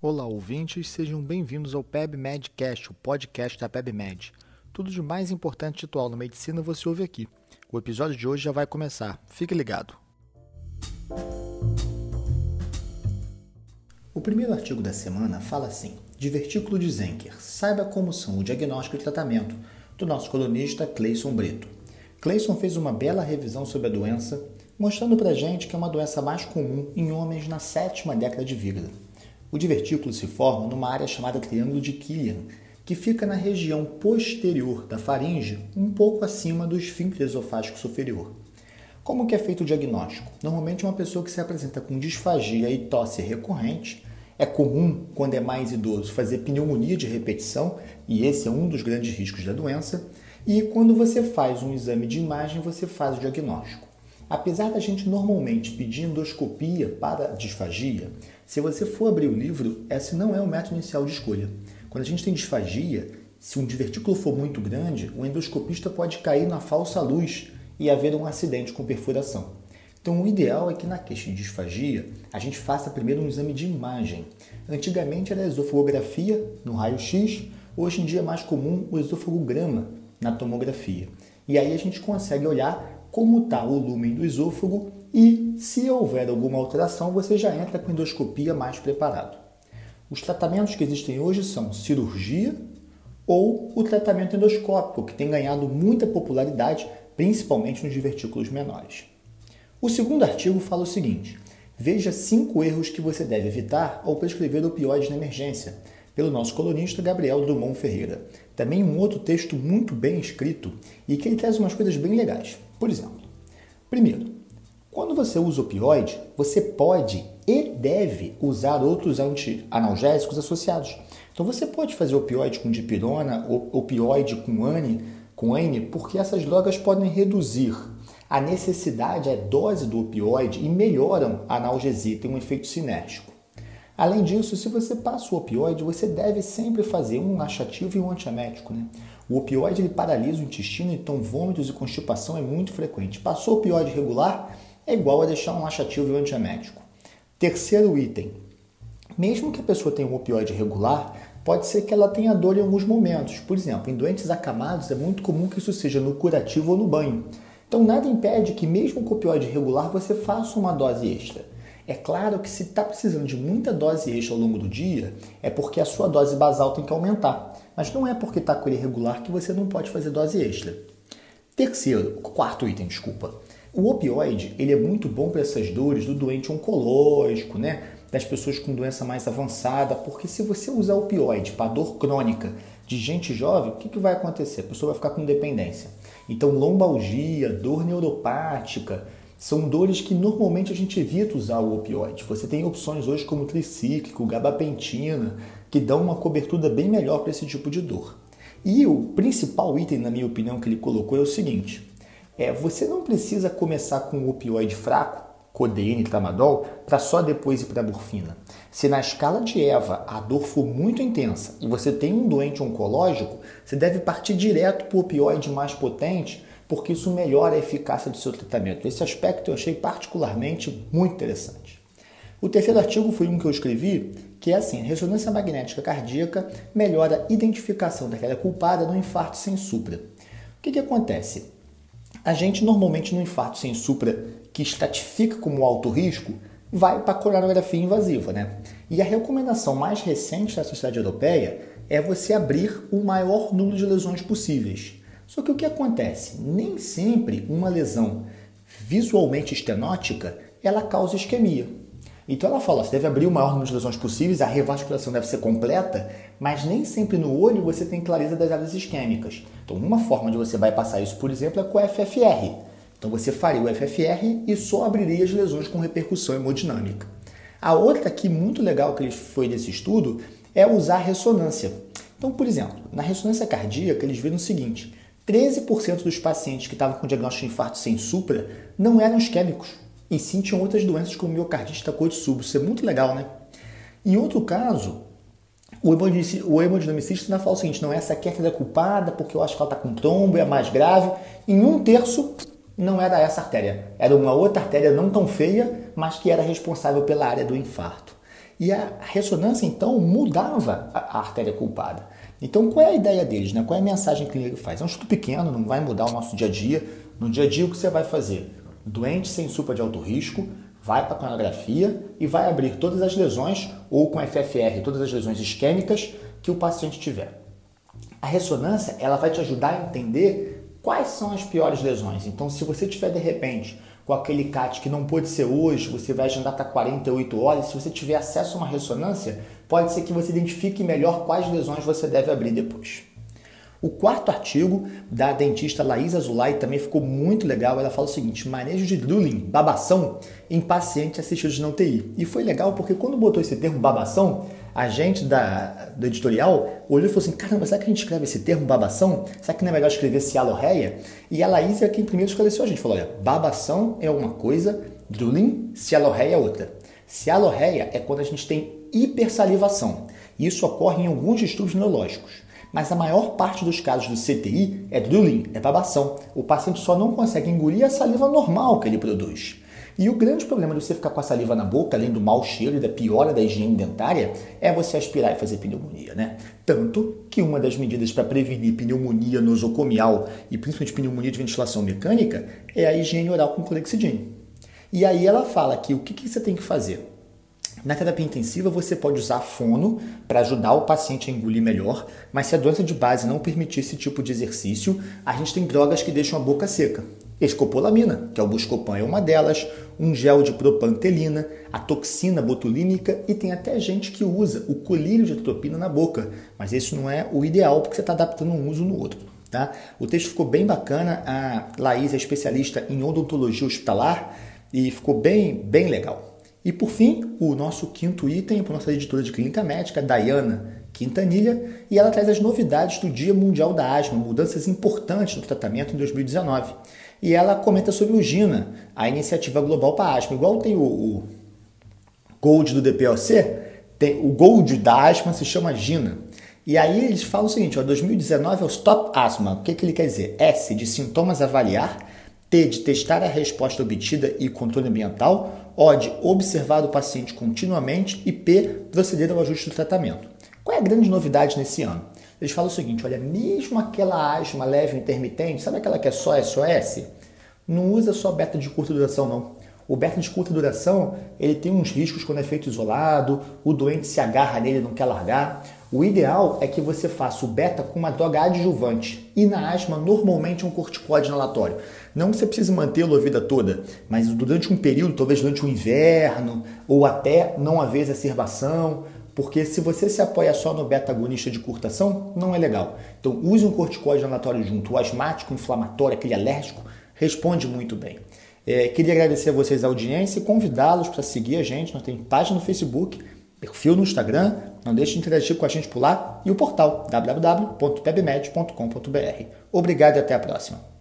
Olá, ouvintes, sejam bem-vindos ao PebMedCast, o podcast da PebMed. Tudo de mais importante atual na medicina você ouve aqui. O episódio de hoje já vai começar. Fique ligado. O primeiro artigo da semana fala assim: Divertículo de Zenker. Saiba como são o diagnóstico e tratamento do nosso colunista Cleison Brito. Cleison fez uma bela revisão sobre a doença, mostrando pra gente que é uma doença mais comum em homens na sétima década de vida. O divertículo se forma numa área chamada Triângulo de Killian, que fica na região posterior da faringe, um pouco acima do esfíncter esofágico superior. Como que é feito o diagnóstico? Normalmente uma pessoa que se apresenta com disfagia e tosse recorrente, é comum, quando é mais idoso, fazer pneumonia de repetição, e esse é um dos grandes riscos da doença, e quando você faz um exame de imagem, você faz o diagnóstico. Apesar da gente normalmente pedir endoscopia para disfagia, se você for abrir o livro, esse não é o método inicial de escolha. Quando a gente tem disfagia, se um divertículo for muito grande, o endoscopista pode cair na falsa luz e haver um acidente com perfuração. Então, o ideal é que na queixa de disfagia a gente faça primeiro um exame de imagem. Antigamente era esofagografia no raio-x, hoje em dia é mais comum o esofagograma na tomografia. E aí a gente consegue olhar como está o lumen do esôfago e, se houver alguma alteração, você já entra com endoscopia mais preparado. Os tratamentos que existem hoje são cirurgia ou o tratamento endoscópico, que tem ganhado muita popularidade, principalmente nos divertículos menores. O segundo artigo fala o seguinte: veja cinco erros que você deve evitar ao prescrever opioides na emergência, pelo nosso colunista Gabriel Drummond Ferreira. Também um outro texto muito bem escrito e que ele traz umas coisas bem legais. Por exemplo, primeiro, quando você usa opioide, você pode e deve usar outros analgésicos associados. Então você pode fazer opioide com dipirona, opioide com ANI, com ANI, porque essas drogas podem reduzir a necessidade, a dose do opioide e melhoram a analgesia, tem um efeito sinérgico. Além disso, se você passa o opioide, você deve sempre fazer um laxativo e um antiemético. Né? O opioide ele paralisa o intestino, então vômitos e constipação é muito frequente. Passou o opioide regular, é igual a deixar um laxativo e um antiemético. Terceiro item. Mesmo que a pessoa tenha um opioide regular, pode ser que ela tenha dor em alguns momentos. Por exemplo, em doentes acamados é muito comum que isso seja no curativo ou no banho. Então nada impede que mesmo com opioide regular você faça uma dose extra. É claro que se está precisando de muita dose extra ao longo do dia, é porque a sua dose basal tem que aumentar. Mas não é porque está com ele irregular que você não pode fazer dose extra. Terceiro, quarto item, desculpa. O opioide ele é muito bom para essas dores do doente oncológico, né? das pessoas com doença mais avançada, porque se você usar opioide para dor crônica de gente jovem, o que, que vai acontecer? A pessoa vai ficar com dependência. Então, lombalgia, dor neuropática, são dores que normalmente a gente evita usar o opioide. Você tem opções hoje como tricíclico, gabapentina, que dão uma cobertura bem melhor para esse tipo de dor. E o principal item, na minha opinião, que ele colocou é o seguinte: é você não precisa começar com o opioide fraco, codeína e tramadol, para só depois ir para a morfina. Se na escala de EVA a dor for muito intensa e você tem um doente oncológico, você deve partir direto para o opioide mais potente porque isso melhora a eficácia do seu tratamento. Esse aspecto eu achei particularmente muito interessante. O terceiro artigo foi um que eu escrevi, que é assim: ressonância magnética cardíaca melhora a identificação daquela culpada no infarto sem supra. O que, que acontece? A gente normalmente no infarto sem supra, que estratifica como alto risco, vai para a coronografia invasiva, né? E a recomendação mais recente da Sociedade Europeia é você abrir o maior número de lesões possíveis. Só que o que acontece? Nem sempre uma lesão visualmente estenótica ela causa isquemia. Então ela fala, você deve abrir o maior número de lesões possíveis, a revascularização deve ser completa, mas nem sempre no olho você tem clareza das áreas isquêmicas. Então uma forma de você bypassar isso, por exemplo, é com o FFR. Então você faria o FFR e só abriria as lesões com repercussão hemodinâmica. A outra aqui muito legal que foi desse estudo é usar ressonância. Então, por exemplo, na ressonância cardíaca eles viram o seguinte: 13% dos pacientes que estavam com diagnóstico de infarto sem supra não eram isquêmicos, e sim tinham outras doenças como miocardite súbito. Isso é muito legal, né? Em outro caso, o hemodinamicista ainda fala o seguinte, não, essa é a culpada porque eu acho que ela está com trombo, é mais grave. Em um terço, não era essa artéria. Era uma outra artéria não tão feia, mas que era responsável pela área do infarto. E a ressonância, então, mudava a artéria culpada. Então, qual é a ideia deles? Né? Qual é a mensagem que ele faz? É um estudo pequeno, não vai mudar o nosso dia a dia. No dia a dia, o que você vai fazer? Doente sem supra de alto risco, vai para a tonografia e vai abrir todas as lesões, ou com FFR, todas as lesões isquêmicas que o paciente tiver. A ressonância ela vai te ajudar a entender quais são as piores lesões. Então, se você tiver de repente com aquele CAT que não pode ser hoje, você vai agendar para 48 horas, se você tiver acesso a uma ressonância, pode ser que você identifique melhor quais lesões você deve abrir depois. O quarto artigo da dentista Laís Azulay também ficou muito legal. Ela fala o seguinte: manejo de drooling, babação, em pacientes assistidos na UTI. E foi legal porque quando botou esse termo babação, a gente da, do editorial olhou e falou assim: caramba, será que a gente escreve esse termo babação? Será que não é melhor escrever cialorreia? E a Laís é quem primeiro esclareceu a gente: falou, olha, babação é uma coisa, drooling, cialorreia é outra. Cialorreia é quando a gente tem hipersalivação. Isso ocorre em alguns distúrbios neurológicos. Mas a maior parte dos casos do CTI é drooling, é babação. O paciente só não consegue engolir a saliva normal que ele produz. E o grande problema de você ficar com a saliva na boca, além do mau cheiro e da piora da higiene dentária, é você aspirar e fazer pneumonia, né? Tanto que uma das medidas para prevenir pneumonia nosocomial e principalmente pneumonia de ventilação mecânica é a higiene oral com clorexidine. E aí ela fala que o que, que você tem que fazer? Na terapia intensiva, você pode usar fono para ajudar o paciente a engolir melhor, mas se a doença de base não permitir esse tipo de exercício, a gente tem drogas que deixam a boca seca. Escopolamina, que é o Buscopan, é uma delas, um gel de propantelina, a toxina botulínica e tem até gente que usa o colírio de atropina na boca, mas isso não é o ideal porque você está adaptando um uso no outro. Tá? O texto ficou bem bacana, a Laís é especialista em odontologia hospitalar e ficou bem, bem legal. E por fim, o nosso quinto item para nossa editora de clínica médica, Dayana Quintanilha, e ela traz as novidades do Dia Mundial da Asma, mudanças importantes no tratamento em 2019. E ela comenta sobre o GINA, a iniciativa global para asma. Igual tem o, o Gold do DPOC, tem, o Gold da asma se chama GINA. E aí eles falam o seguinte, ó, 2019 é o Stop Asma. O que, que ele quer dizer? S de sintomas avaliar, T de testar a resposta obtida e controle ambiental, O de observar o paciente continuamente e P proceder ao ajuste do tratamento. Qual é a grande novidade nesse ano? Eles falam o seguinte: olha, mesmo aquela asma leve intermitente, sabe aquela que é só SOS? Não usa só beta de curta duração, não. O beta de curta duração, ele tem uns riscos quando é feito isolado, o doente se agarra nele não quer largar. O ideal é que você faça o beta com uma droga adjuvante e na asma normalmente um corticóide inalatório. Não que você precise mantê-lo a vida toda, mas durante um período, talvez durante o inverno ou até não haver exacerbação, porque se você se apoia só no beta-agonista de curtação, não é legal. Então use um corticóide inalatório junto. O asmático, inflamatório, aquele alérgico, responde muito bem. É, queria agradecer a vocês a audiência e convidá-los para seguir a gente. Nós temos página no Facebook, perfil no Instagram, não deixe de interagir com a gente por lá e o portal www.pebmed.com.br. Obrigado e até a próxima.